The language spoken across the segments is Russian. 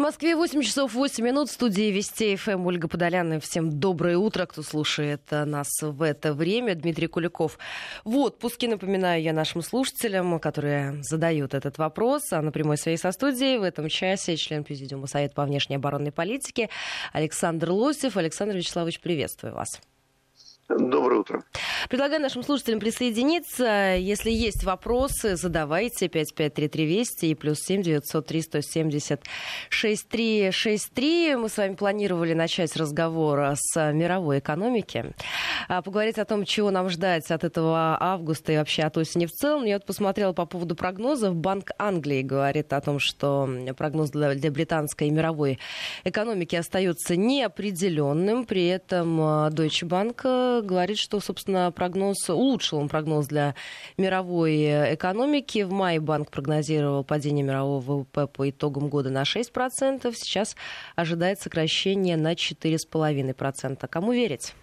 В Москве 8 часов 8 минут. В студии Вести ФМ Ольга Подоляна. Всем доброе утро, кто слушает нас в это время. Дмитрий Куликов в отпуске. Напоминаю я нашим слушателям, которые задают этот вопрос. А на прямой своей со студией в этом часе член Президиума Совета по внешней оборонной политике Александр Лосев. Александр Вячеславович, приветствую вас. Доброе утро. Предлагаю нашим слушателям присоединиться. Если есть вопросы, задавайте 553320 и плюс 7 903 170 6363. Мы с вами планировали начать разговор с мировой экономики, а, поговорить о том, чего нам ждать от этого августа и вообще от осени в целом. Я вот посмотрела по поводу прогнозов. Банк Англии говорит о том, что прогноз для, для британской и мировой экономики остается неопределенным. При этом а, Deutsche Bank говорит, что, собственно, прогноз, улучшил он прогноз для мировой экономики. В мае банк прогнозировал падение мирового ВВП по итогам года на 6%. Сейчас ожидает сокращение на 4,5%. Кому верить?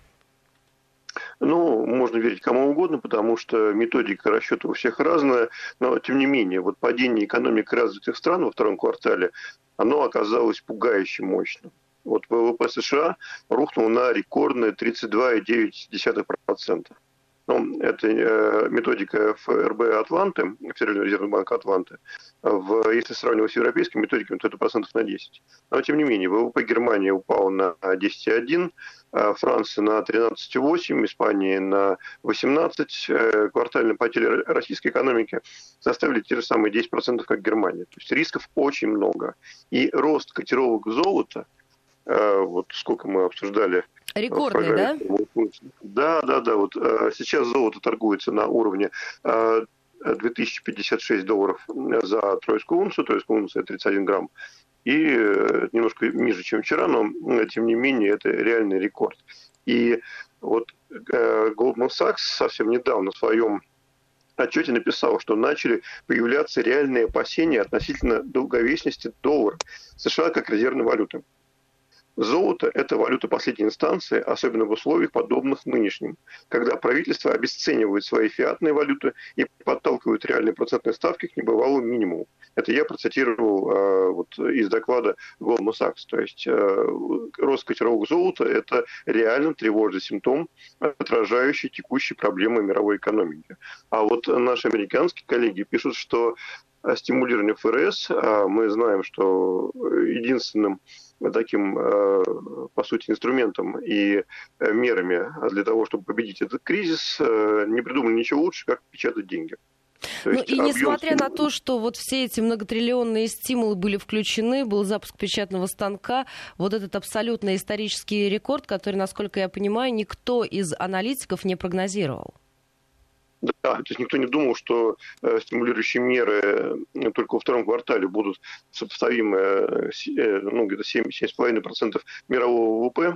Ну, можно верить кому угодно, потому что методика расчета у всех разная, но тем не менее, вот падение экономик развитых стран во втором квартале, оно оказалось пугающе мощным. Вот ВВП США рухнул на рекордные 32,9%. Ну, это э, методика ФРБ Атланты, Федерального резервного банка Атланты. В, если сравнивать с европейскими методиками, то это процентов на 10. Но, тем не менее, ВВП Германии упал на 10,1, а Франция на 13,8, Испания на 18. Э, квартальные потери российской экономики составили те же самые 10%, как Германия. То есть рисков очень много. И рост котировок золота – вот сколько мы обсуждали. Рекордный, да? Да, да, да. Вот э, сейчас золото торгуется на уровне 2056 э, долларов за тройскую унцию, тройскую унцию 31 грамм, и немножко ниже, чем вчера, но тем не менее это реальный рекорд. И вот Goldman Sachs совсем недавно в своем отчете написал, что начали появляться реальные опасения относительно долговечности доллара США как резервной валюты. Золото – это валюта последней инстанции, особенно в условиях, подобных нынешним, когда правительство обесценивает свои фиатные валюты и подталкивает реальные процентные ставки к небывалому минимуму. Это я процитировал э, вот, из доклада Goldman Sachs. То есть э, рост котировок золота – это реально тревожный симптом, отражающий текущие проблемы мировой экономики. А вот наши американские коллеги пишут, что стимулирование ФРС, а мы знаем, что единственным таким, э, по сути, инструментом и э, мерами для того, чтобы победить этот кризис, э, не придумали ничего лучше, как печатать деньги. То ну и несмотря стимула... на то, что вот все эти многотриллионные стимулы были включены, был запуск печатного станка, вот этот абсолютно исторический рекорд, который, насколько я понимаю, никто из аналитиков не прогнозировал. Да, то есть никто не думал, что э, стимулирующие меры э, только во втором квартале будут сопоставимы э, э ну, где-то 7-7,5% мирового ВВП.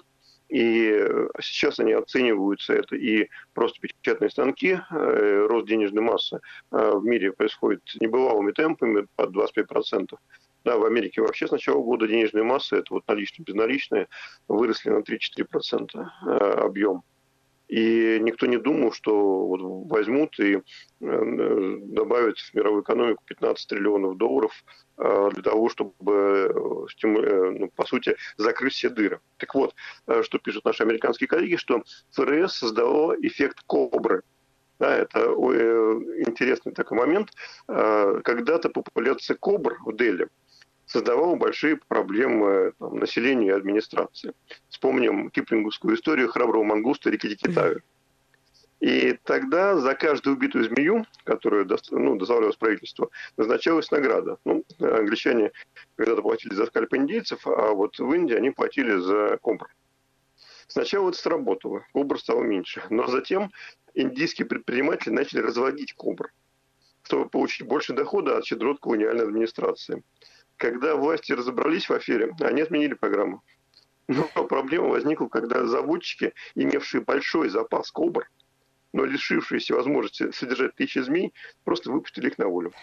И сейчас они оцениваются, это и просто печатные станки, э, рост денежной массы э, в мире происходит небывалыми темпами под 25%. Да, в Америке вообще с начала года денежные массы, это вот наличные, безналичные, выросли на 3-4% э, объем. И никто не думал, что вот возьмут и э, добавят в мировую экономику 15 триллионов долларов э, для того, чтобы, э, ну, по сути, закрыть все дыры. Так вот, что пишут наши американские коллеги, что ФРС создало эффект кобры. Да, это интересный такой момент. Когда-то популяция кобр в Дели – создавал большие проблемы там, населению и администрации. Вспомним киплинговскую историю храброго мангуста Рикки Китаю. И тогда за каждую убитую змею, которую ну, доставлялось правительство, назначалась награда. Ну, англичане когда-то платили за скальп индейцев, а вот в Индии они платили за кобр. Сначала это сработало, кобр стало меньше. Но затем индийские предприниматели начали разводить кобр, чтобы получить больше дохода от щедрот колониальной администрации. Когда власти разобрались в афере, они отменили программу. Но проблема возникла, когда заводчики, имевшие большой запас кобр, но лишившиеся возможности содержать тысячи змей, просто выпустили их на волю.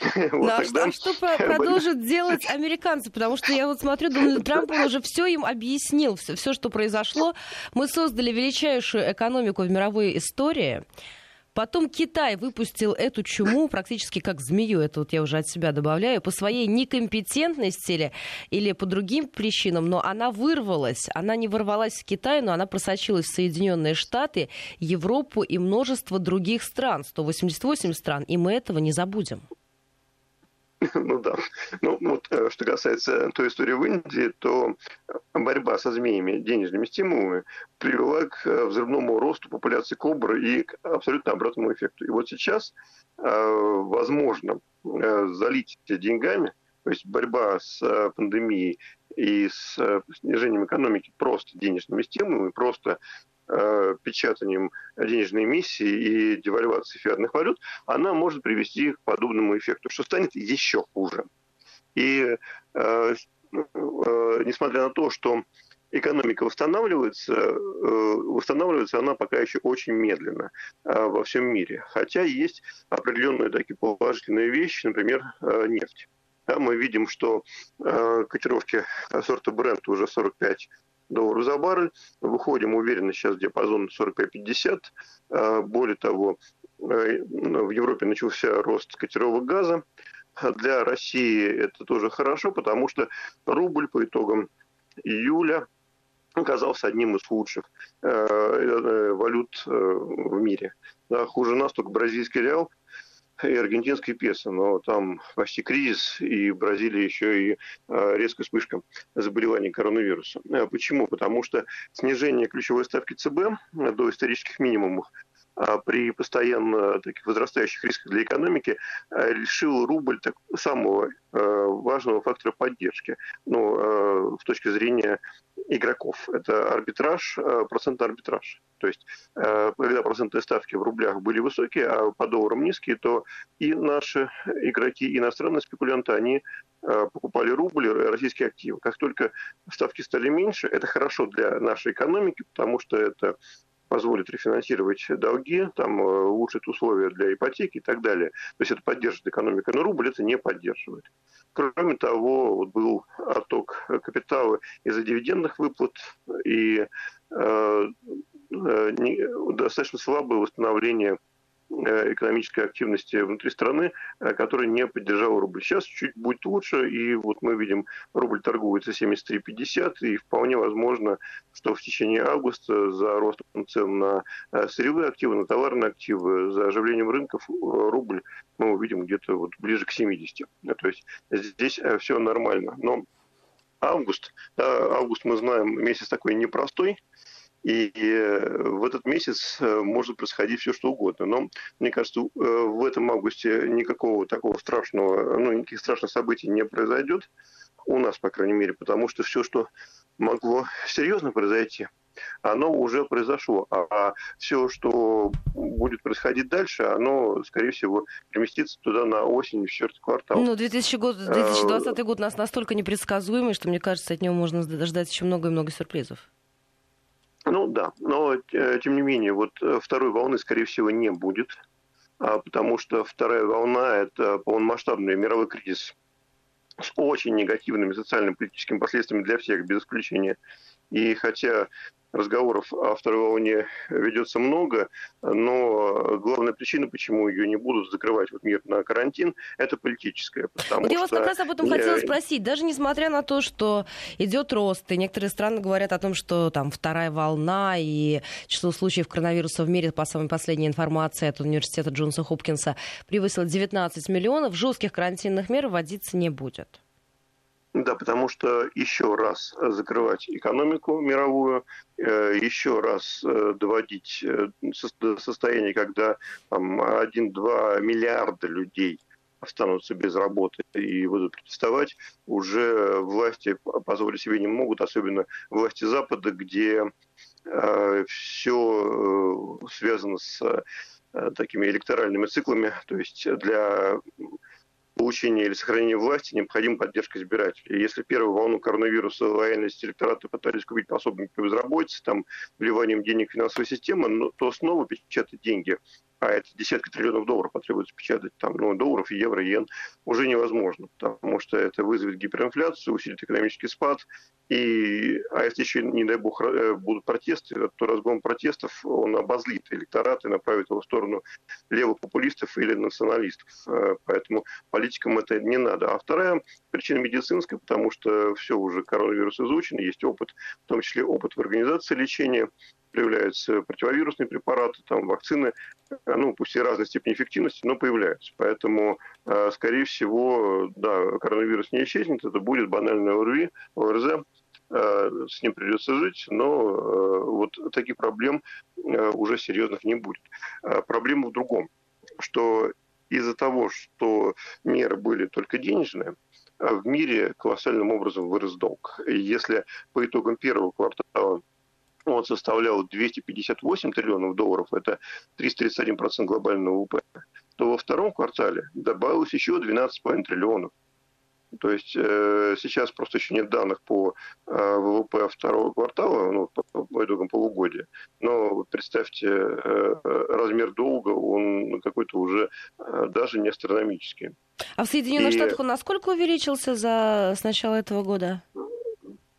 Ну, а, что, а что продолжат делать американцы? Потому что я вот смотрю, Дональд Трамп он уже все им объяснил, все, все, что произошло. Мы создали величайшую экономику в мировой истории Потом Китай выпустил эту чуму практически как змею, это вот я уже от себя добавляю, по своей некомпетентности или, или по другим причинам, но она вырвалась. Она не ворвалась в Китай, но она просочилась в Соединенные Штаты, Европу и множество других стран, 188 стран, и мы этого не забудем. Ну да. Ну вот, э, что касается той истории в Индии, то борьба со змеями денежными стимулами привела к э, взрывному росту популяции кобры и к абсолютно обратному эффекту. И вот сейчас, э, возможно, залить деньгами, то есть борьба с пандемией и с снижением экономики просто денежными стимулами, просто Э, печатанием денежной эмиссии и девальвацией фиатных валют, она может привести к подобному эффекту, что станет еще хуже. И э, э, несмотря на то, что экономика восстанавливается, э, восстанавливается она пока еще очень медленно э, во всем мире. Хотя есть определенные такие положительные вещи, например, э, нефть. Да, мы видим, что э, котировки сорта бренд уже 45 долларов за баррель. Выходим уверенно сейчас в диапазон 45-50. А, более того, э, в Европе начался рост котировок газа. Для России это тоже хорошо, потому что рубль по итогам июля оказался одним из лучших э, э, валют в мире. хуже нас только бразильский реал – и аргентинский песо, но там почти кризис, и в Бразилии еще и а, резкая вспышка заболеваний коронавируса. А почему? Потому что снижение ключевой ставки ЦБ до исторических минимумов а при постоянно таких возрастающих рисках для экономики лишил рубль так, самого важного фактора поддержки ну, с точки зрения игроков. Это арбитраж, процент арбитраж. То есть, э, когда процентные ставки в рублях были высокие, а по долларам низкие, то и наши игроки, и иностранные спекулянты, они э, покупали рубли, российские активы. Как только ставки стали меньше, это хорошо для нашей экономики, потому что это позволит рефинансировать долги, там э, улучшит условия для ипотеки и так далее. То есть это поддержит экономику, но рубль это не поддерживает. Кроме того, вот был отток капитала из-за дивидендных выплат и э, Э, достаточно слабое восстановление экономической активности внутри страны, э, которая не поддержала рубль. Сейчас чуть будет лучше, и вот мы видим, рубль торгуется 73,50, и вполне возможно, что в течение августа за ростом цен на сырьевые активы, на товарные активы, за оживлением рынков рубль мы увидим где-то вот ближе к 70. То есть здесь все нормально. Но август, да, август мы знаем, месяц такой непростой, и э, в этот месяц э, может происходить все, что угодно. Но, мне кажется, э, в этом августе никакого такого страшного, ну, никаких страшных событий не произойдет. У нас, по крайней мере, потому что все, что могло серьезно произойти, оно уже произошло. А, а все, что будет происходить дальше, оно, скорее всего, переместится туда на осень, в четвертый квартал. Ну, 2000 год, 2020 год у нас настолько непредсказуемый, что, мне кажется, от него можно ждать еще много и много сюрпризов. Ну да, но э, тем не менее, вот э, второй волны, скорее всего, не будет, а, потому что вторая волна – это полномасштабный мировой кризис с очень негативными социально-политическими последствиями для всех, без исключения. И хотя разговоров о второй волне ведется много, но главная причина, почему ее не будут закрывать вот мир на карантин, это политическая. Вот я вас как раз об этом хотела спросить. Даже несмотря на то, что идет рост, и некоторые страны говорят о том, что там вторая волна и число случаев коронавируса в мире, по самой последней информации от университета Джонса Хопкинса, превысило 19 миллионов, жестких карантинных мер вводиться не будет. Да, потому что еще раз закрывать экономику мировую, э, еще раз э, доводить э, состояние, когда там 1-2 миллиарда людей останутся без работы и будут протестовать, уже власти позволить себе не могут, особенно власти Запада, где все связано с такими электоральными циклами, то есть для получения или сохранения власти необходима поддержка избирателей. Если первую волну коронавируса лояльность электората пытались купить пособники по безработице, там, вливанием денег в финансовую систему, ну, то снова печатать деньги а это десятки триллионов долларов потребуется печатать, там, ну, долларов, евро, йен, уже невозможно, потому что это вызовет гиперинфляцию, усилит экономический спад, и, а если еще, не дай бог, э, будут протесты, то разгон протестов, он обозлит электорат и направит его в сторону левых популистов или националистов. Э, поэтому политикам это не надо. А вторая причина медицинская, потому что все уже коронавирус изучен, есть опыт, в том числе опыт в организации лечения, появляются противовирусные препараты, там вакцины, э, ну, пусть и разной степени эффективности, но появляются. Поэтому, э, скорее всего, да, коронавирус не исчезнет, это будет банальное ОРВИ, ОРЗ, э, с ним придется жить, но вот таких проблем уже серьезных не будет. Проблема в другом, что из-за того, что меры были только денежные, в мире колоссальным образом вырос долг. И если по итогам первого квартала он составлял 258 триллионов долларов, это 331% глобального ВВП, то во втором квартале добавилось еще 12,5 триллионов. То есть э, сейчас просто еще нет данных по э, ВВП второго квартала, ну, по, по итогам полугодия. Но представьте, э, размер долга, он какой-то уже э, даже не астрономический. А в Соединенных И... Штатах он насколько увеличился за с начала этого года?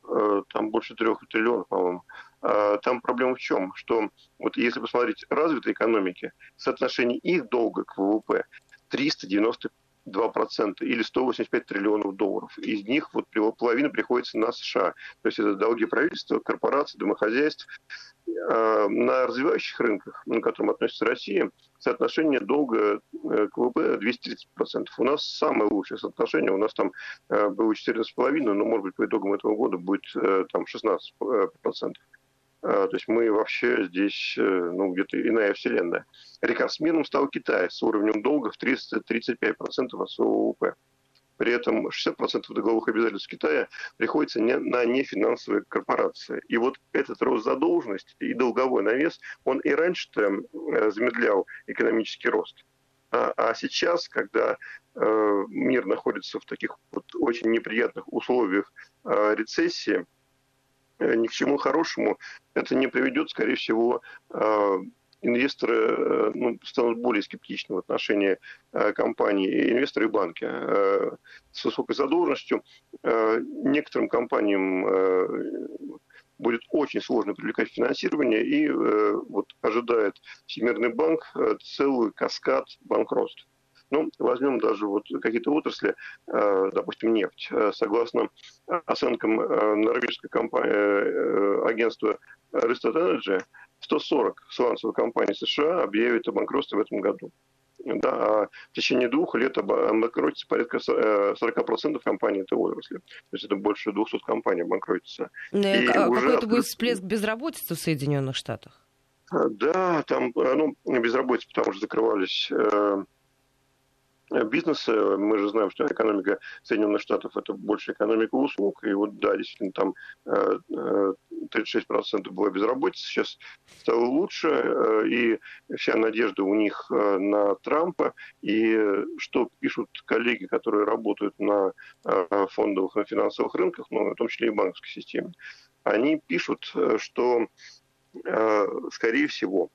Э, там больше трех триллионов, по-моему. А, там проблема в чем? Что вот если посмотреть развитые экономики, соотношение их долга к ВВП 392% или 185 триллионов долларов. Из них вот половина приходится на США. То есть это долги правительства, корпораций, домохозяйств. А, на развивающих рынках, на которым относится Россия, соотношение долга э, к ВВП 230%. У нас самое лучшее соотношение, у нас там э, было 14,5%, но, может быть, по итогам этого года будет э, там 16%. А, то есть мы вообще здесь, э, ну, где-то иная вселенная. Рекордсменом стал Китай с уровнем долга в 335% от своего ВВП. При этом 60% долговых обязательств Китая приходится не, на нефинансовые корпорации. И вот этот рост задолженности и долговой навес, он и раньше-то замедлял экономический рост. А, а сейчас, когда э, мир находится в таких вот очень неприятных условиях э, рецессии, ни к чему хорошему это не приведет, скорее всего, э, инвесторы э, ну, станут более скептичны в отношении компаний, инвесторы и банки с высокой задолженностью. Некоторым компаниям будет очень сложно привлекать финансирование, и вот ожидает Всемирный банк целый каскад банкротств. Ну, возьмем даже вот какие-то отрасли, э, допустим, нефть. Э, согласно оценкам э, норвежской компании, агентства Rystad Energy, 140 сланцевых компаний США объявят о банкротстве в этом году. Да, а в течение двух лет обанкротится порядка 40% компаний этой отрасли. То есть это больше 200 компаний обанкротится. Ну, и а какой это будет всплеск безработицы в Соединенных Штатах? Да, там ну, безработица, потому что закрывались бизнеса. Мы же знаем, что экономика Соединенных Штатов это больше экономика услуг. И вот, да, действительно, там 36% э, э, была безработица, сейчас стало лучше. Э, и вся надежда у них на Трампа. И что пишут коллеги, которые работают на фондовых, на финансовых рынках, ну, в том числе и банковской системе, они пишут, что, скорее всего,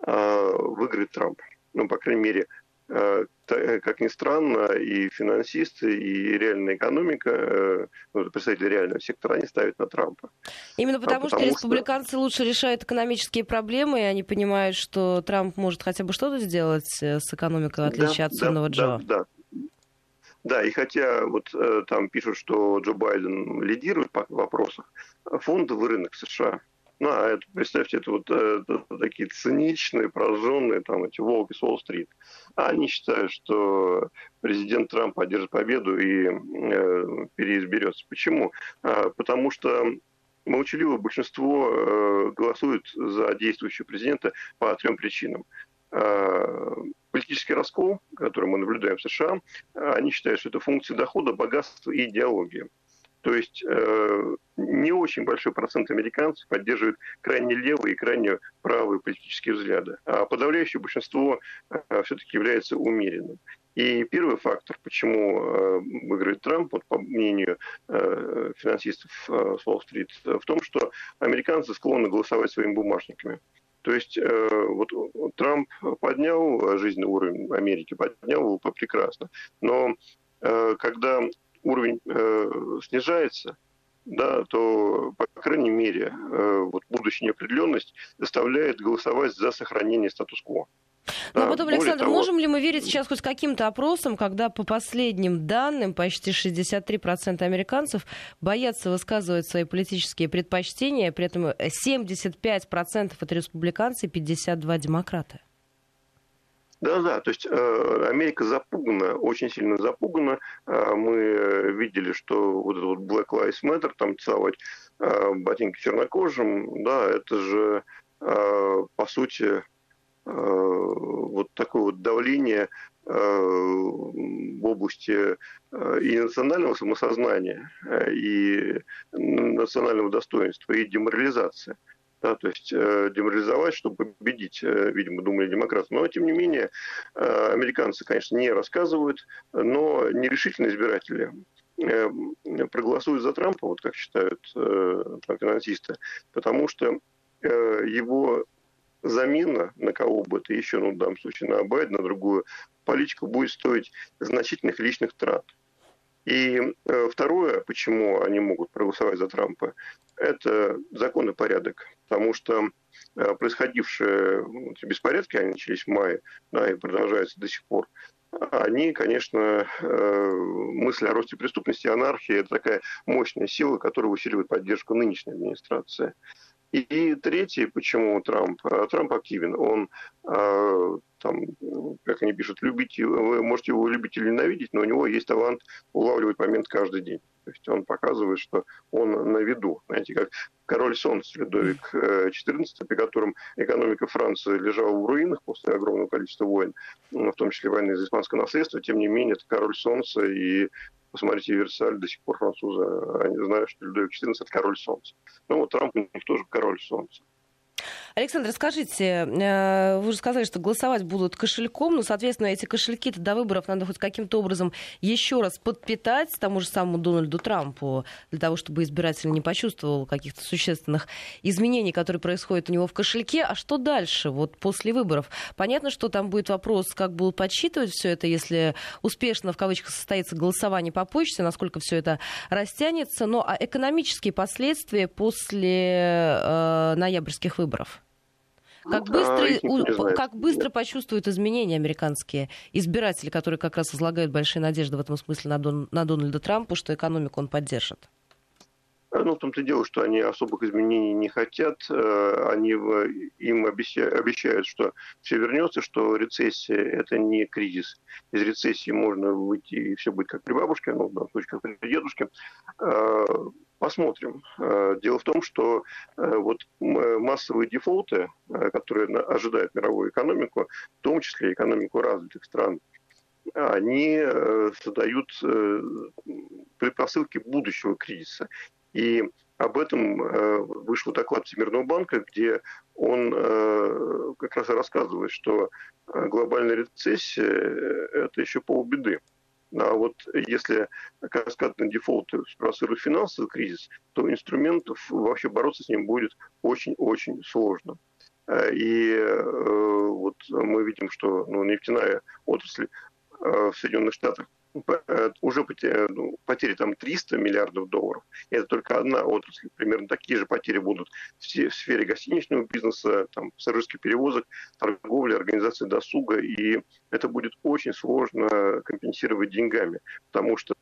выиграет Трамп. Ну, по крайней мере, как ни странно, и финансисты, и реальная экономика, э, ну, представители реального сектора, они ставят на Трампа. Именно потому, а потому что республиканцы что... лучше решают экономические проблемы, и они понимают, что Трамп может хотя бы что-то сделать с экономикой, в отличие да, от сонного да, Джо. Да, да. Да, и хотя вот там пишут, что Джо Байден лидирует по вопросах, фондовый рынок США ну, а это, представьте, это вот это, такие циничные, прожженные, там, эти волки с Уолл-стрит. Они считают, что президент Трамп одержит победу и э, переизберется. Почему? А, потому что молчаливое большинство э, голосует за действующего президента по трем причинам. А, политический раскол, который мы наблюдаем в США, они считают, что это функция дохода, богатства и идеологии. То есть э, не очень большой процент американцев поддерживает крайне левые и крайне правые политические взгляды, а подавляющее большинство э, все-таки является умеренным. И первый фактор, почему э, выиграет Трамп, вот, по мнению э, финансистов э, с Уолл-стрит, в том, что американцы склонны голосовать своими бумажниками. То есть вот Трамп поднял жизненный уровень Америки, поднял его прекрасно. Но когда уровень снижается, да, то, по крайней мере, вот будущая неопределенность заставляет голосовать за сохранение статус-кво. Ну, а потом, Александр, того... можем ли мы верить сейчас хоть каким-то опросам, когда по последним данным почти 63% американцев боятся высказывать свои политические предпочтения, при этом 75% это республиканцы, 52% демократы? Да, да, то есть э, Америка запугана, очень сильно запугана. Э, мы видели, что вот этот вот Black Lives Matter, там целовать э, ботинки чернокожим, да, это же, э, по сути, Э, вот такое вот давление э, в области э, и национального самосознания, и национального достоинства, и деморализация. Да, то есть деморализовать, чтобы победить, видимо, думали демократы. Но, тем не менее, американцы, конечно, не рассказывают, но нерешительные избиратели проголосуют за Трампа, вот как считают там, финансисты, потому что его замена на кого бы то еще, ну, в данном случае на Байдена, на другую политику, будет стоить значительных личных трат. И э, второе, почему они могут проголосовать за Трампа, это закон и порядок. Потому что э, происходившие вот, беспорядки, они начались в мае, да, и продолжаются до сих пор, они, конечно, э, мысль о росте преступности, анархии – это такая мощная сила, которая усиливает поддержку нынешней администрации. И третий, почему Трамп? А, Трамп активен. Он, а, там, как они пишут, любить, вы можете его любить или ненавидеть, но у него есть талант улавливать момент каждый день. То есть он показывает, что он на виду. Знаете, как король солнца Людовик XIV, э, при котором экономика Франции лежала в руинах после огромного количества войн, в том числе войны за испанское наследство, тем не менее, это король солнца, и Посмотрите, Версаль до сих пор французы, они знают, что Людовик XIV – это король солнца. Ну вот Трамп у них тоже король солнца. Александр, скажите, э, вы же сказали, что голосовать будут кошельком, но, соответственно, эти кошельки до выборов надо хоть каким-то образом еще раз подпитать тому же самому Дональду Трампу, для того, чтобы избиратель не почувствовал каких-то существенных изменений, которые происходят у него в кошельке. А что дальше, вот после выборов? Понятно, что там будет вопрос, как будут подсчитывать все это, если успешно, в кавычках, состоится голосование по почте, насколько все это растянется. Но а экономические последствия после э, ноябрьских выборов? Как быстро, а, как быстро почувствуют изменения американские избиратели, которые как раз излагают большие надежды в этом смысле на, Дон, на Дональда Трампа, что экономику он поддержит? Ну, в том-то и дело, что они особых изменений не хотят. Э, они им обещают, что все вернется, что рецессия – это не кризис. Из рецессии можно выйти, и все будет как при бабушке, ну, в данном случае, как при дедушке. Э, Посмотрим. Э, дело в том, что э, вот массовые дефолты, э, которые ожидают мировую экономику, в том числе экономику развитых стран, они создают предпосылки будущего кризиса. И об этом вышел доклад Всемирного банка, где он как раз и рассказывает, что глобальная рецессия – это еще полбеды. А вот если каскадный дефолт спровоцирует финансовый кризис, то инструментов вообще бороться с ним будет очень-очень сложно. Э, и э, вот мы видим, что ну, нефтяная отрасль э, в Соединенных Штатах уже потери, ну, потери там 300 миллиардов долларов. Это только одна отрасль. Примерно такие же потери будут в, сфере гостиничного бизнеса, там, пассажирских перевозок, торговли, организации досуга. И это будет очень сложно компенсировать деньгами. Потому что,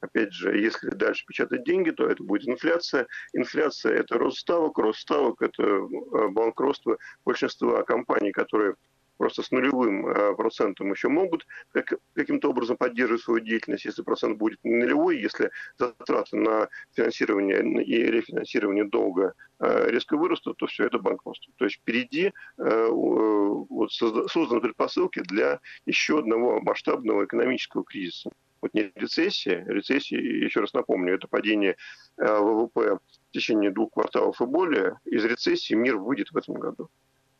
опять же, если дальше печатать деньги, то это будет инфляция. Инфляция – это рост ставок, рост ставок – это э, банкротство большинства компаний, которые просто с нулевым э, процентом еще могут как, каким-то образом поддерживать свою деятельность, если процент будет нулевой, если затраты на финансирование и рефинансирование долга э, резко вырастут, то все это банкротство. То есть впереди э, вот, созданы предпосылки для еще одного масштабного экономического кризиса. Вот не рецессия, рецессия, еще раз напомню, это падение ВВП в течение двух кварталов и более. Из рецессии мир выйдет в этом году.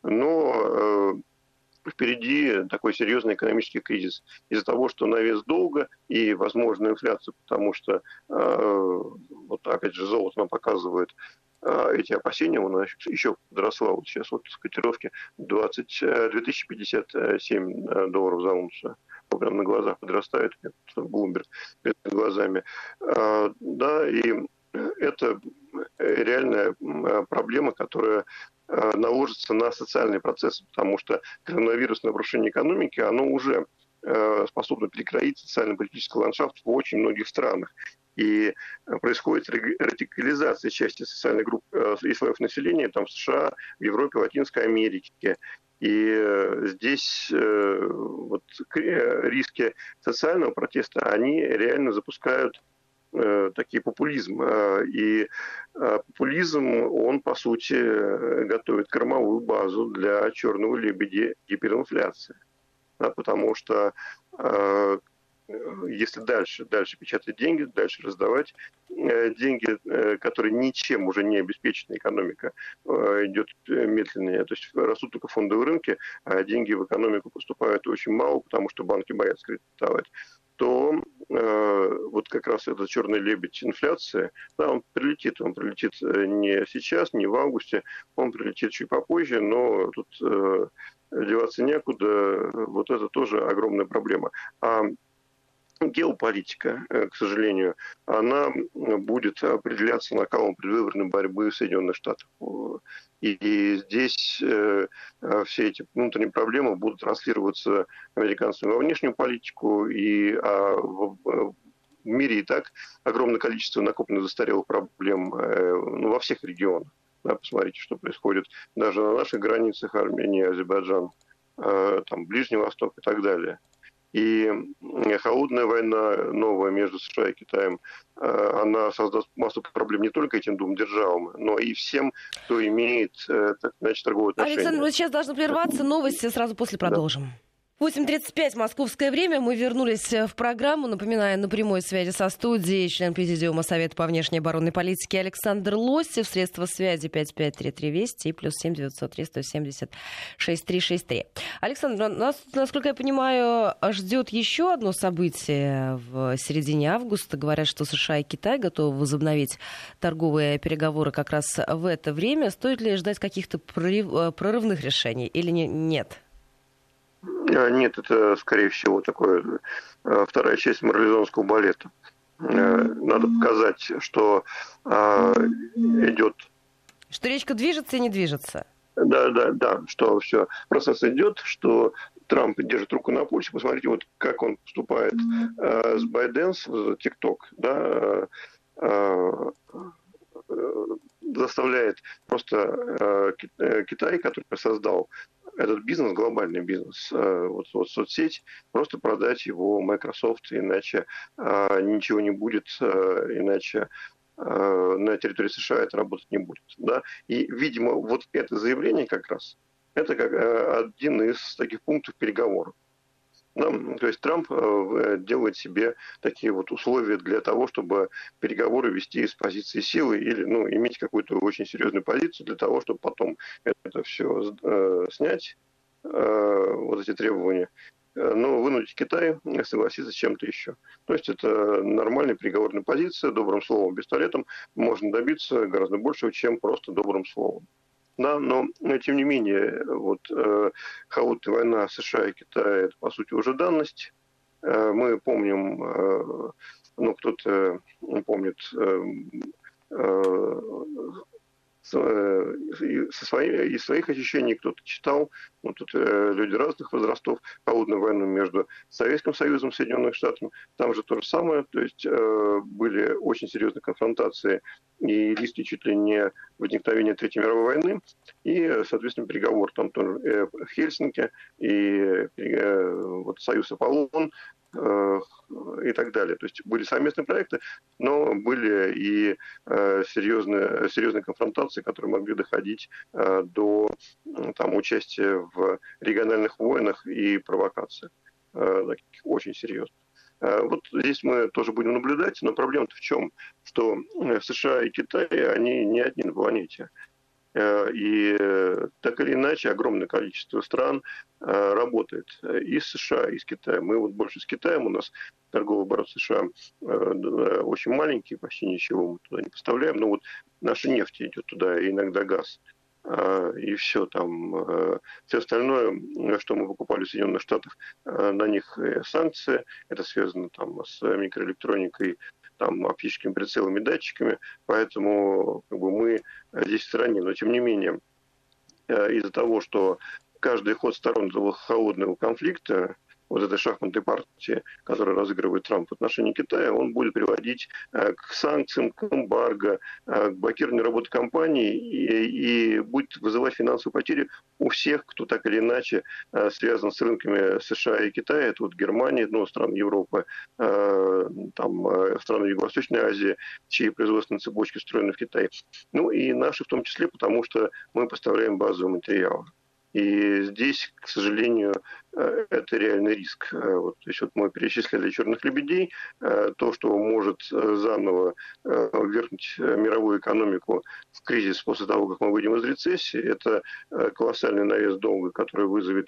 Но впереди такой серьезный экономический кризис из-за того, что навес долга и возможную инфляцию, потому что, э, вот опять же, золото нам показывает, а, эти опасения, она еще подросла. Вот сейчас вот котировки 20, 2057 долларов за унцию прямо на глазах подрастает, Bloomberg перед глазами. Да, и это реальная проблема, которая наложится на социальный процесс, потому что коронавирусное нарушение экономики, оно уже Э, способна перекроить социально-политический ландшафт в очень многих странах. И э, происходит радикализация части социальных групп э, и слоев населения там, в США, в Европе, в Латинской Америке. И здесь вот, риски социального протеста, они реально запускают такие популизм. И популизм, он, по сути, готовит кормовую базу для черного лебедя гиперинфляции да, потому что э, если дальше, дальше печатать деньги, дальше раздавать э, деньги, э, которые ничем уже не обеспечена экономика, э, идет медленнее. То есть растут только фондовые рынки, а деньги в экономику поступают очень мало, потому что банки боятся кредитовать то э, вот как раз этот черный лебедь инфляции, да, он прилетит, он прилетит не сейчас, не в августе, он прилетит чуть попозже, но тут э, деваться некуда, вот это тоже огромная проблема. А геополитика, э, к сожалению, она будет определяться накалом предвыборной борьбы Соединенных Штатах. И здесь э, все эти внутренние проблемы будут транслироваться американцами во внешнюю политику, и а в мире и так огромное количество накопленных застарелых проблем э, ну, во всех регионах. Да, посмотрите, что происходит даже на наших границах Армения, Азербайджан, э, там, Ближний Восток и так далее. И холодная война новая между США и Китаем, э, она создаст массу проблем не только этим двум державам, но и всем, кто имеет э, так, значит, торговые отношения. Александр, мы сейчас должны прерваться. Новости сразу после продолжим. Да. 8.35 московское время. Мы вернулись в программу. Напоминаю, на прямой связи со студией член Президиума Совета по внешней оборонной политике Александр Лосев. Средства связи 5533 Вести и плюс 7 903 170 6363. Александр, нас, насколько я понимаю, ждет еще одно событие в середине августа. Говорят, что США и Китай готовы возобновить торговые переговоры как раз в это время. Стоит ли ждать каких-то прорывных решений или нет? А, нет, это, скорее всего, такое э, вторая часть марлезонского балета. Э, надо показать, что а, идет... Что речка движется и не движется. Да, да, да, что все, процесс идет, что Трамп держит руку на пульсе. Посмотрите, вот как он поступает э, с Байденс ТикТок, да, э, э, заставляет просто э, Китай, который создал этот бизнес, глобальный бизнес, э, вот, вот соцсеть, просто продать его Microsoft, иначе э, ничего не будет, э, иначе на территории США это работать не будет. Да? И, видимо, вот это заявление как раз, это как один из таких пунктов переговоров. Да, то есть Трамп э, делает себе такие вот условия для того, чтобы переговоры вести из позиции силы или ну, иметь какую-то очень серьезную позицию для того, чтобы потом это все э, снять, э, вот эти требования, э, но вынудить Китай согласиться с чем-то еще. То есть это нормальная переговорная позиция, добрым словом, пистолетом можно добиться гораздо большего, чем просто добрым словом. Да, но, тем не менее, вот э, холодная война США и Китая это по сути уже данность. Э, мы помним, э, ну кто-то помнит э, э, Э, со своих, из своих ощущений кто-то читал, ну, тут э, люди разных возрастов, холодную войну между Советским Союзом и Соединенными Штатами, там же то же самое, то есть э, были очень серьезные конфронтации и риски чуть ли не возникновения Третьей мировой войны, и, соответственно, переговор там тоже э, в Хельсинки, и э, вот Союз Аполлон, Э, и так далее. То есть были совместные проекты, но были и э, серьезные, серьезные конфронтации, которые могли доходить э, до там, участия в региональных войнах и провокациях, таких очень серьезных. Вот здесь мы тоже будем наблюдать, но проблема-то в чем? Что США и Китай, они не одни на планете. И так или иначе огромное количество стран работает и с США, и с Китаем. Мы вот больше с Китаем, у нас торговый оборот США очень маленький, почти ничего мы туда не поставляем. Но вот наша нефть идет туда, и иногда газ. И все там. Э, все остальное, что мы покупали в Соединенных Штатах, э, на них санкции. Это связано там с микроэлектроникой, там, оптическими прицелами, датчиками. Поэтому как бы, мы здесь в стороне. Но тем не менее, э, из-за того, что каждый ход сторон этого холодного конфликта вот этой шахматной партии, которую разыгрывает Трамп в отношении Китая, он будет приводить э, к санкциям, к эмбарго, э, к блокированию работы компаний и, будет вызывать финансовые потери у всех, кто так или иначе э, связан с рынками США и Китая. Это вот Германия, ну, стран Европы, там, страны Юго-Восточной Азии, чьи производственные цепочки устроены в Китае. Ну и наши в том числе, потому что мы поставляем базовые материалы. И здесь, к сожалению, это реальный риск. Э, вот, то есть вот мы перечислили черных лебедей, э, то, что может заново вернуть мировую экономику в кризис после того, как мы выйдем из рецессии, это колоссальный навес долга, который вызовет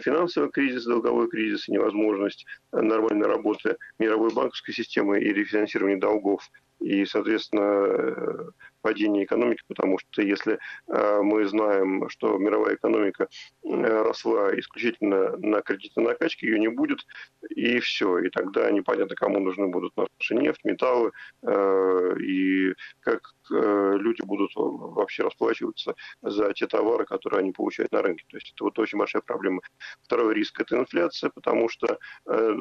финансовый кризис, долговой кризис, невозможность нормальной работы мировой банковской системы и рефинансирования долгов и, соответственно, падение экономики, потому что если э, мы знаем, что мировая экономика э, росла исключительно на кредитной накачке, ее не будет, и все. И тогда непонятно, кому нужны будут наши нефть, металлы, э, и как люди будут вообще расплачиваться за те товары, которые они получают на рынке. То есть это вот очень большая проблема. Второй риск – это инфляция, потому что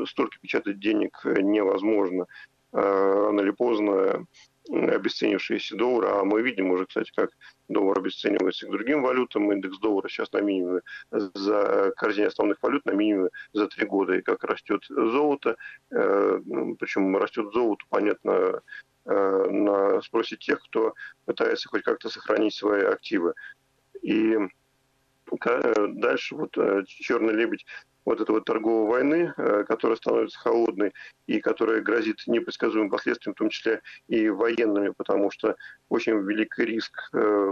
столько печатать денег невозможно рано или поздно обесценившиеся доллары, а мы видим уже, кстати, как доллар обесценивается к другим валютам, индекс доллара сейчас на минимуме за корзине основных валют на минимуме за три года, и как растет золото, э, ну, причем растет золото, понятно, э, на спросе тех, кто пытается хоть как-то сохранить свои активы. И дальше вот э, черный лебедь вот этой вот торговой войны, э, которая становится холодной и которая грозит непредсказуемым последствиям, в том числе и военными, потому что очень велик риск э,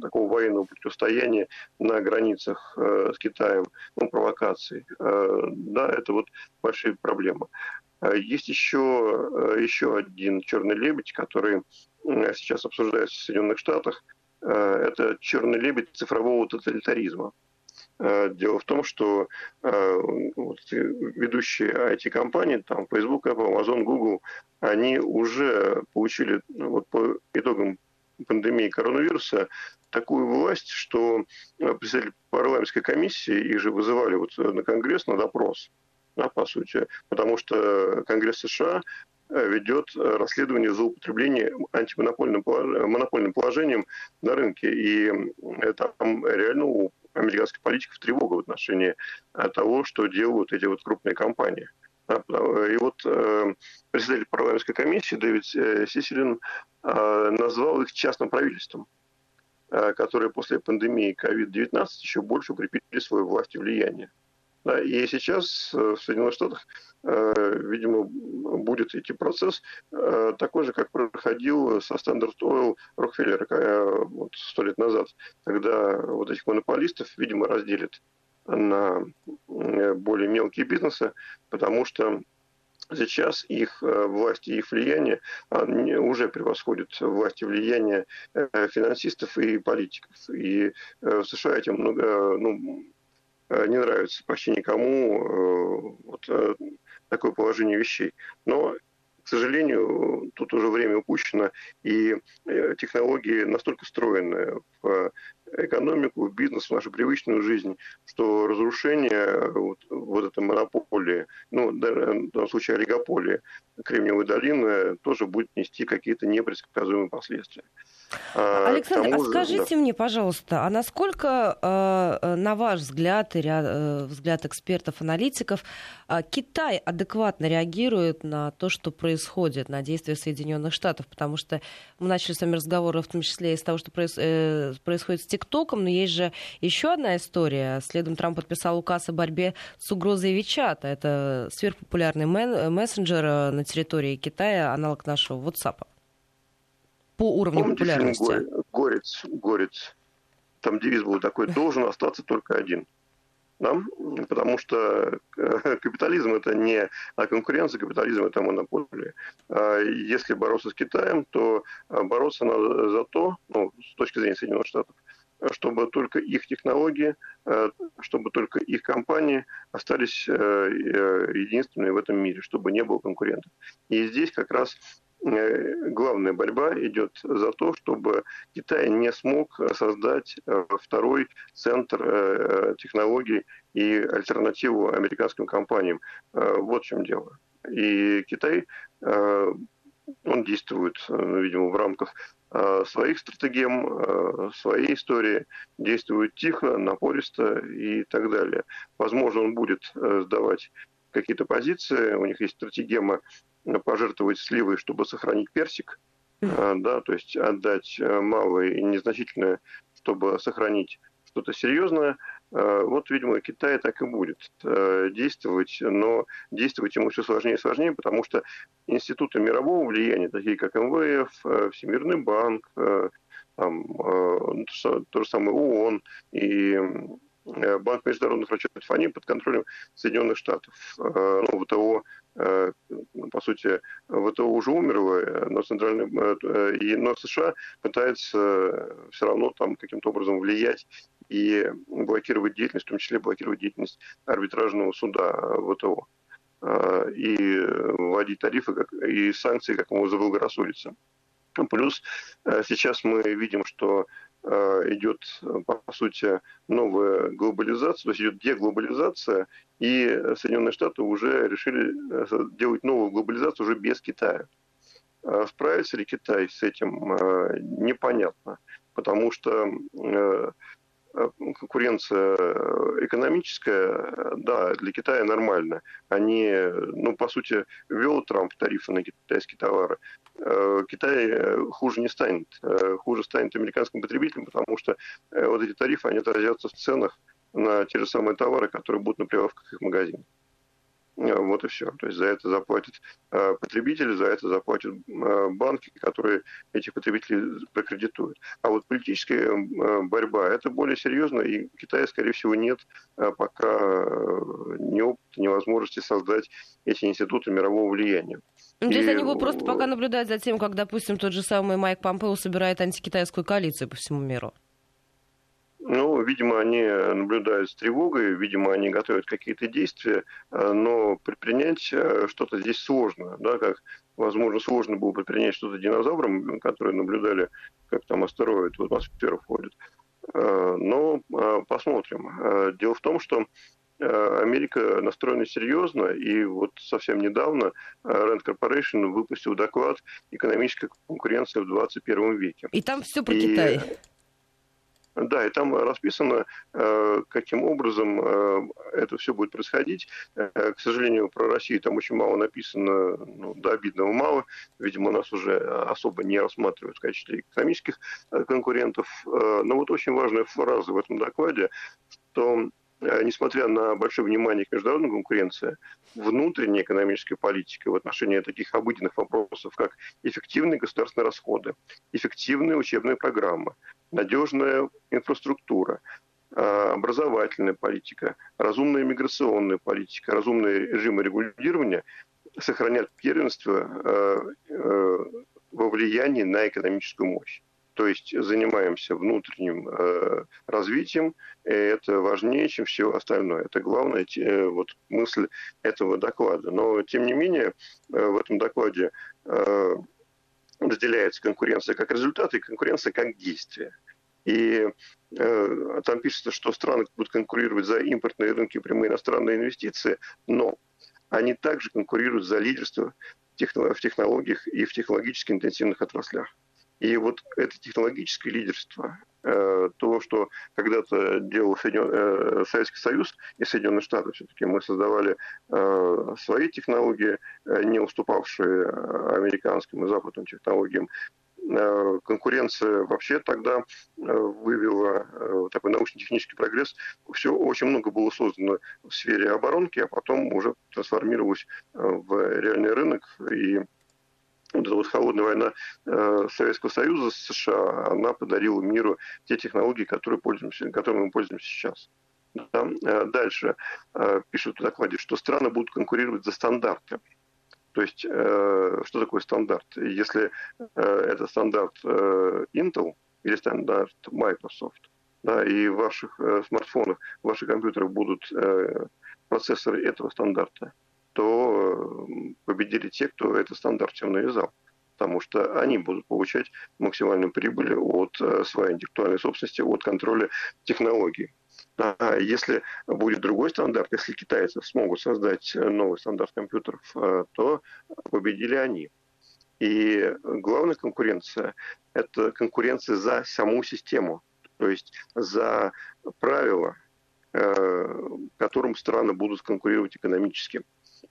такого военного противостояния на границах э, с Китаем, ну, провокаций. Да, это вот большие проблемы. Есть еще, еще один черный лебедь, который сейчас обсуждается в Соединенных Штатах. Это черный лебедь цифрового тоталитаризма. Э, дело в том, что э, вот, ведущие IT-компании, там Facebook, Apple, Amazon, Google, они уже получили ну, вот, по итогам пандемии коронавируса такую власть, что э, представители парламентской комиссии их же вызывали вот на Конгресс на допрос, да, по сути, потому что Конгресс США ведет расследование за употребление антимонопольным монопольным положением на рынке. И там реально у американских политиков тревога в отношении э, того, что делают эти вот крупные компании. И вот э, председатель парламентской комиссии Дэвид э, Сисилин э, назвал их частным правительством, э, которые после пандемии COVID-19 еще больше укрепили свою власть и влияние. И сейчас э, в Соединенных Штатах, э, видимо, будет идти процесс э, такой же, как проходил со Standard Oil Рокфеллер вот сто лет назад, когда вот этих монополистов, видимо, разделят на более мелкие бизнесы, потому что Сейчас их власть и их влияние уже превосходят власть и влияние финансистов и политиков. И в США этим много, ну, Э, не нравится почти никому э, вот э, такое положение вещей. Но, к сожалению, тут уже время упущено, и технологии настолько встроены в экономику, в бизнес, в нашу привычную жизнь, что разрушение вот, вот этой монополии, ну, в данном случае олигополии Кремниевой долины тоже будет нести какие-то непредсказуемые последствия. А, Александр, тому, а скажите да. мне, пожалуйста, а насколько, э, на ваш взгляд и э, взгляд экспертов, аналитиков, Китай адекватно реагирует на то, что происходит, на действия Соединенных Штатов? Потому что мы начали с вами разговоры, в том числе из того, что э, происходит с ТикТоком, но есть же еще одна история. Следом Трамп подписал указ о борьбе с угрозой Вичата. Это сверхпопулярный мессенджер на территории Китая, аналог нашего WhatsApp по уровню Помните популярности? Фильм «Горец», «Горец» там девиз был такой, должен остаться только один. Да? Потому что э, капитализм это не конкуренция, капитализм это монополия. А если бороться с Китаем, то э, бороться надо за то, ну, с точки зрения Соединенных Штатов, чтобы только их технологии, э, чтобы только их компании остались единственными в этом мире, чтобы не было конкурентов. И здесь как раз главная борьба идет за то, чтобы Китай не смог создать э, второй центр э, технологий и альтернативу американским компаниям. Вот в чем дело. И Китай, он действует, видимо, в рамках своих стратегем, своей истории, действует тихо, напористо и так далее. Возможно, он будет сдавать какие-то позиции, у них есть стратегема пожертвовать сливой, чтобы сохранить персик, а, да, то есть отдать э, малое и незначительное, чтобы сохранить что-то серьезное. Вот, видимо, Китай так и будет э, действовать, но действовать ему все сложнее и сложнее, потому что институты мирового влияния, такие как МВФ, э, Всемирный банк, там, то же самое ООН и Банк международных расчетов, они под контролем Соединенных Штатов. Ну, ВТО Э, по сути, ВТО уже умерло, но, центральный, э, но США пытается все равно там каким-то образом влиять и блокировать деятельность, в том числе блокировать деятельность арбитражного суда ВТО э, и вводить тарифы как, и санкции, как ему заблагорассудится. Плюс сейчас мы видим, что Э, идет, по сути, новая глобализация, то есть идет деглобализация, и Соединенные Штаты уже решили э, делать новую глобализацию уже без Китая. А справится ли Китай с этим, э, непонятно, потому что Э, конкуренция экономическая, да, для Китая нормально. Они, ну, по сути, ввел Трамп тарифы на китайские товары. Э, Китай э, хуже не станет. Хуже станет американским потребителям, потому что вот эти тарифы, они отразятся в ценах на те же самые товары, которые будут на прилавках их магазинов. Э, вот и все. То есть за это заплатят э, потребители, за это заплатят э, банки, которые этих потребителей прокредитуют. А вот политическая борьба, это более серьезно, и в Китае, скорее всего, нет пока ни опыта, ни возможности создать эти институты мирового влияния. Ну, то есть они будут просто пока наблюдать за тем, как, допустим, тот же самый Майк Помпео собирает антикитайскую коалицию по всему миру. Ну, видимо, они наблюдают с тревогой, видимо, они готовят какие-то действия, э, но предпринять э, что-то здесь сложно, да, как, возможно, сложно было предпринять что-то динозаврам, которые наблюдали, как там астероид в атмосферу входит. Э, но посмотрим. Дело в том, что Америка настроена серьезно, и вот совсем недавно Rand Corporation выпустил доклад «Экономическая конкуренция в 21 веке». И там все про и... Китай. Да, и там расписано, э, каким образом э, это все будет происходить. Э, к сожалению, про Россию там очень мало написано, ну, до обидного мало. Видимо, нас уже особо не рассматривают в качестве экономических конкурентов. Но вот очень важная фраза в этом докладе, что несмотря на большое внимание к международной конкуренции, внутренняя экономическая политика в отношении таких обыденных вопросов, как эффективные государственные расходы, эффективная учебная программа, надежная инфраструктура, а, образовательная политика, разумная миграционная политика, разумные режимы регулирования сохранят первенство а, во влиянии на экономическую мощь. То есть занимаемся внутренним э, развитием, и это важнее, чем все остальное. Это главная э, вот, мысль этого доклада. Но, тем не менее, э, в этом докладе э, разделяется конкуренция как результат и конкуренция как действие. И э, там пишется, что страны будут конкурировать за импортные рынки, прямые иностранные инвестиции, но они также конкурируют за лидерство в технологиях и в технологически интенсивных отраслях. И вот это технологическое лидерство, э, то, что когда-то делал Соедин... э, Советский Союз и Соединенные Штаты, все-таки мы создавали э, свои технологии, не уступавшие американским и западным технологиям. Конкуренция вообще тогда вывела такой научно-технический прогресс. Все очень много было создано в сфере оборонки, а потом уже трансформировалось в реальный рынок и вот эта вот холодная война э, Советского Союза с США, она подарила миру те технологии, которые пользуемся, которыми мы пользуемся сейчас. Да? Э, дальше э, пишут в докладе, что страны будут конкурировать за стандарты. То есть, э, что такое стандарт? Если это стандарт Intel или стандарт Microsoft, да, и в ваших смартфонах, в ваших компьютерах будут процессоры этого стандарта, то победили те, кто этот стандарт всем навязал потому что они будут получать максимальную прибыль от своей интеллектуальной собственности, от контроля технологий. А если будет другой стандарт, если китайцы смогут создать новый стандарт компьютеров, э, то победили они. И главная конкуренция – это конкуренция за саму систему, то есть за правила, э, которым страны будут конкурировать экономически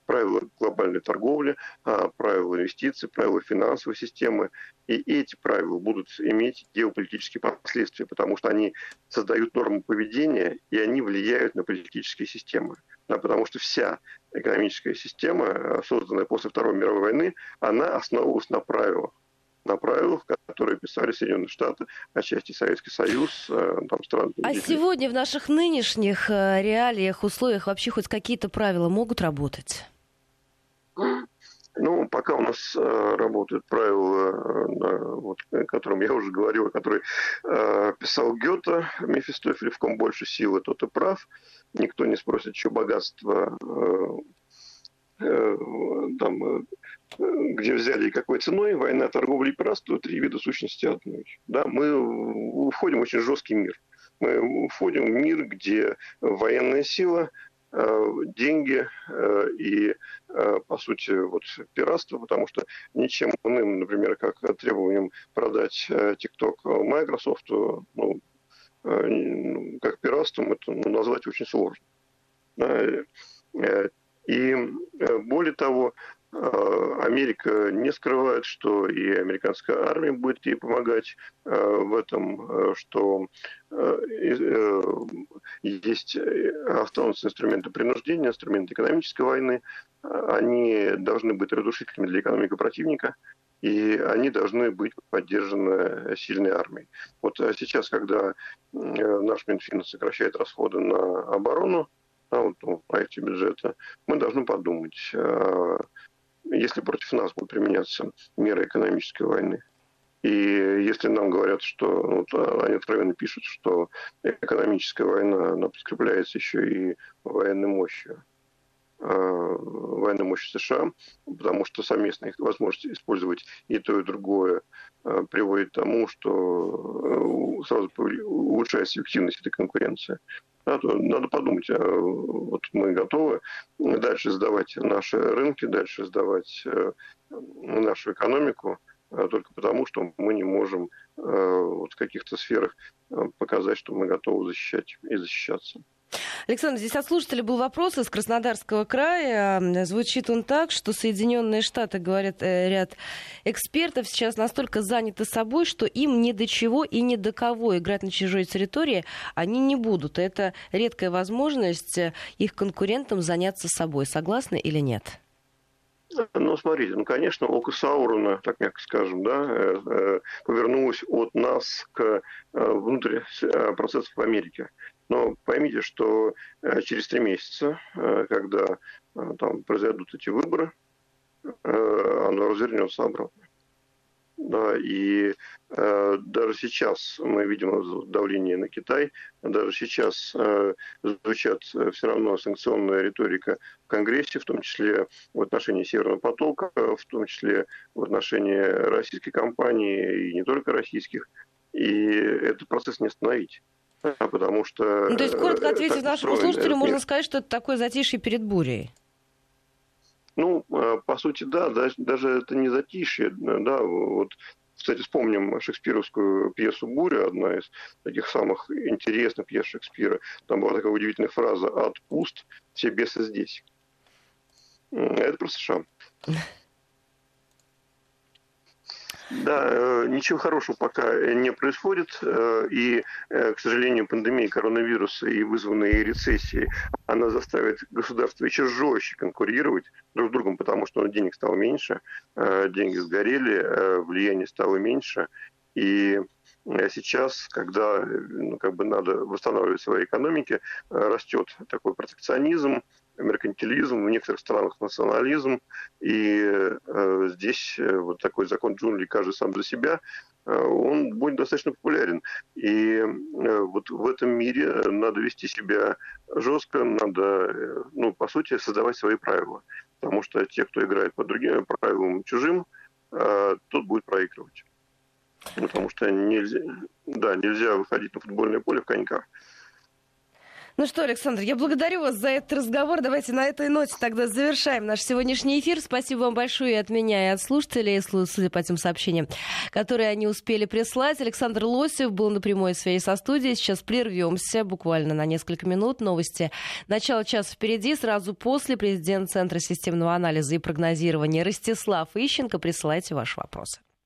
правила глобальной торговли, а, правила инвестиций, правила финансовой системы. И эти правила будут иметь геополитические последствия, потому что они создают нормы поведения, и они влияют на политические системы. Да, потому что вся экономическая система, созданная после Второй мировой войны, она основывалась на правилах на правилах, которые писали Соединенные Штаты, отчасти Советский Союз, э, там страны. А сегодня в наших нынешних э, реалиях, условиях вообще хоть какие-то правила могут работать? Ну, пока у нас э, работают правила, э, вот, о котором я уже говорил, который э, писал Гёте, Мефистофель, в ком больше силы, тот и прав. Никто не спросит, что богатство э, там, э, где взяли и какой ценой. Война, торговля и пиратство – три вида сущности одной. Да, мы входим в очень жесткий мир. Мы входим в мир, где военная сила – Э, деньги э, и, э, по сути, вот пиратство, потому что ничем иным, например, как требованием продать TikTok Microsoft, ну, как пиратством, это ну, назвать очень сложно. И более того, Э, Америка не скрывает, что и американская армия будет ей помогать э, в этом, э, что есть останутся инструменты принуждения, инструменты экономической войны. Они должны быть разрушительными для экономики противника, и они должны быть поддержаны сильной армией. Вот сейчас, когда наш Минфин сокращает расходы на оборону, да, вот, в проекте бюджета, мы должны подумать, если против нас будут применяться меры экономической войны. И если нам говорят, что ну, вот, они откровенно пишут, что экономическая война она подкрепляется еще и военной мощью, э, военной мощью США, потому что совместная их возможность использовать и то, и другое э, приводит к тому, что э, сразу улучшается эффективность этой конкуренции. Надо, надо подумать, а вот мы готовы дальше сдавать наши рынки, дальше сдавать э, нашу экономику, а только потому, что мы не можем э, вот в каких-то сферах э, показать, что мы готовы защищать и защищаться. Александр, здесь от слушателя был вопрос из Краснодарского края. Звучит он так, что Соединенные Штаты, говорят э, ряд экспертов, сейчас настолько заняты собой, что им ни до чего и ни до кого играть на чужой территории они не будут. Это редкая возможность э, их конкурентам заняться собой. Согласны или нет? Ну, смотрите, ну, конечно, око Саурона, так мягко скажем, да, э, повернулось от нас к внутрь процессов в Америке. Но поймите, что э, через три месяца, э, когда э, там произойдут эти выборы, оно развернется обратно. Да, и даже сейчас мы видим давление на Китай, даже сейчас звучат все равно санкционная риторика в Конгрессе, в том числе в отношении Северного потока, в том числе в отношении российской компании и не только российских. И этот процесс не остановить. Потому что... Ну, то есть, коротко ответив нашему слушателю, можно сказать, что это такое затишье перед бурей. Ну, а, по сути, да, даже это не затишье, да, вот кстати, вспомним шекспировскую пьесу «Буря», одна из таких самых интересных пьес Шекспира. Там была такая удивительная фраза «Ад пуст, все бесы здесь». Это про США. Да, э, ничего хорошего пока не происходит. Э, и, э, к сожалению, пандемия коронавируса и вызванные рецессии, она заставит государство еще жестче конкурировать друг с другом, потому что ну, денег стало меньше, деньги сгорели, влияние стало меньше. И сейчас, когда ну, как бы надо восстанавливать свои экономики, растет такой протекционизм, меркантилизм, в некоторых странах национализм. И э, здесь э, вот такой закон джунглей «каждый сам за себя», э, он будет достаточно популярен. И э, вот в этом мире надо вести себя жестко, надо, э, ну, по сути, создавать свои правила. Потому что те, кто играет по другим правилам чужим, тот будет проигрывать. Потому что нельзя, да, нельзя выходить на футбольное поле в коньках. Ну что, Александр, я благодарю вас за этот разговор. Давайте на этой ноте тогда завершаем наш сегодняшний эфир. Спасибо вам большое и от меня, и от слушателей, судя по тем сообщениям, которые они успели прислать. Александр Лосев был на прямой связи со студией. Сейчас прервемся буквально на несколько минут. Новости начала часа впереди. Сразу после президент Центра системного анализа и прогнозирования Ростислав Ищенко. Присылайте ваши вопросы.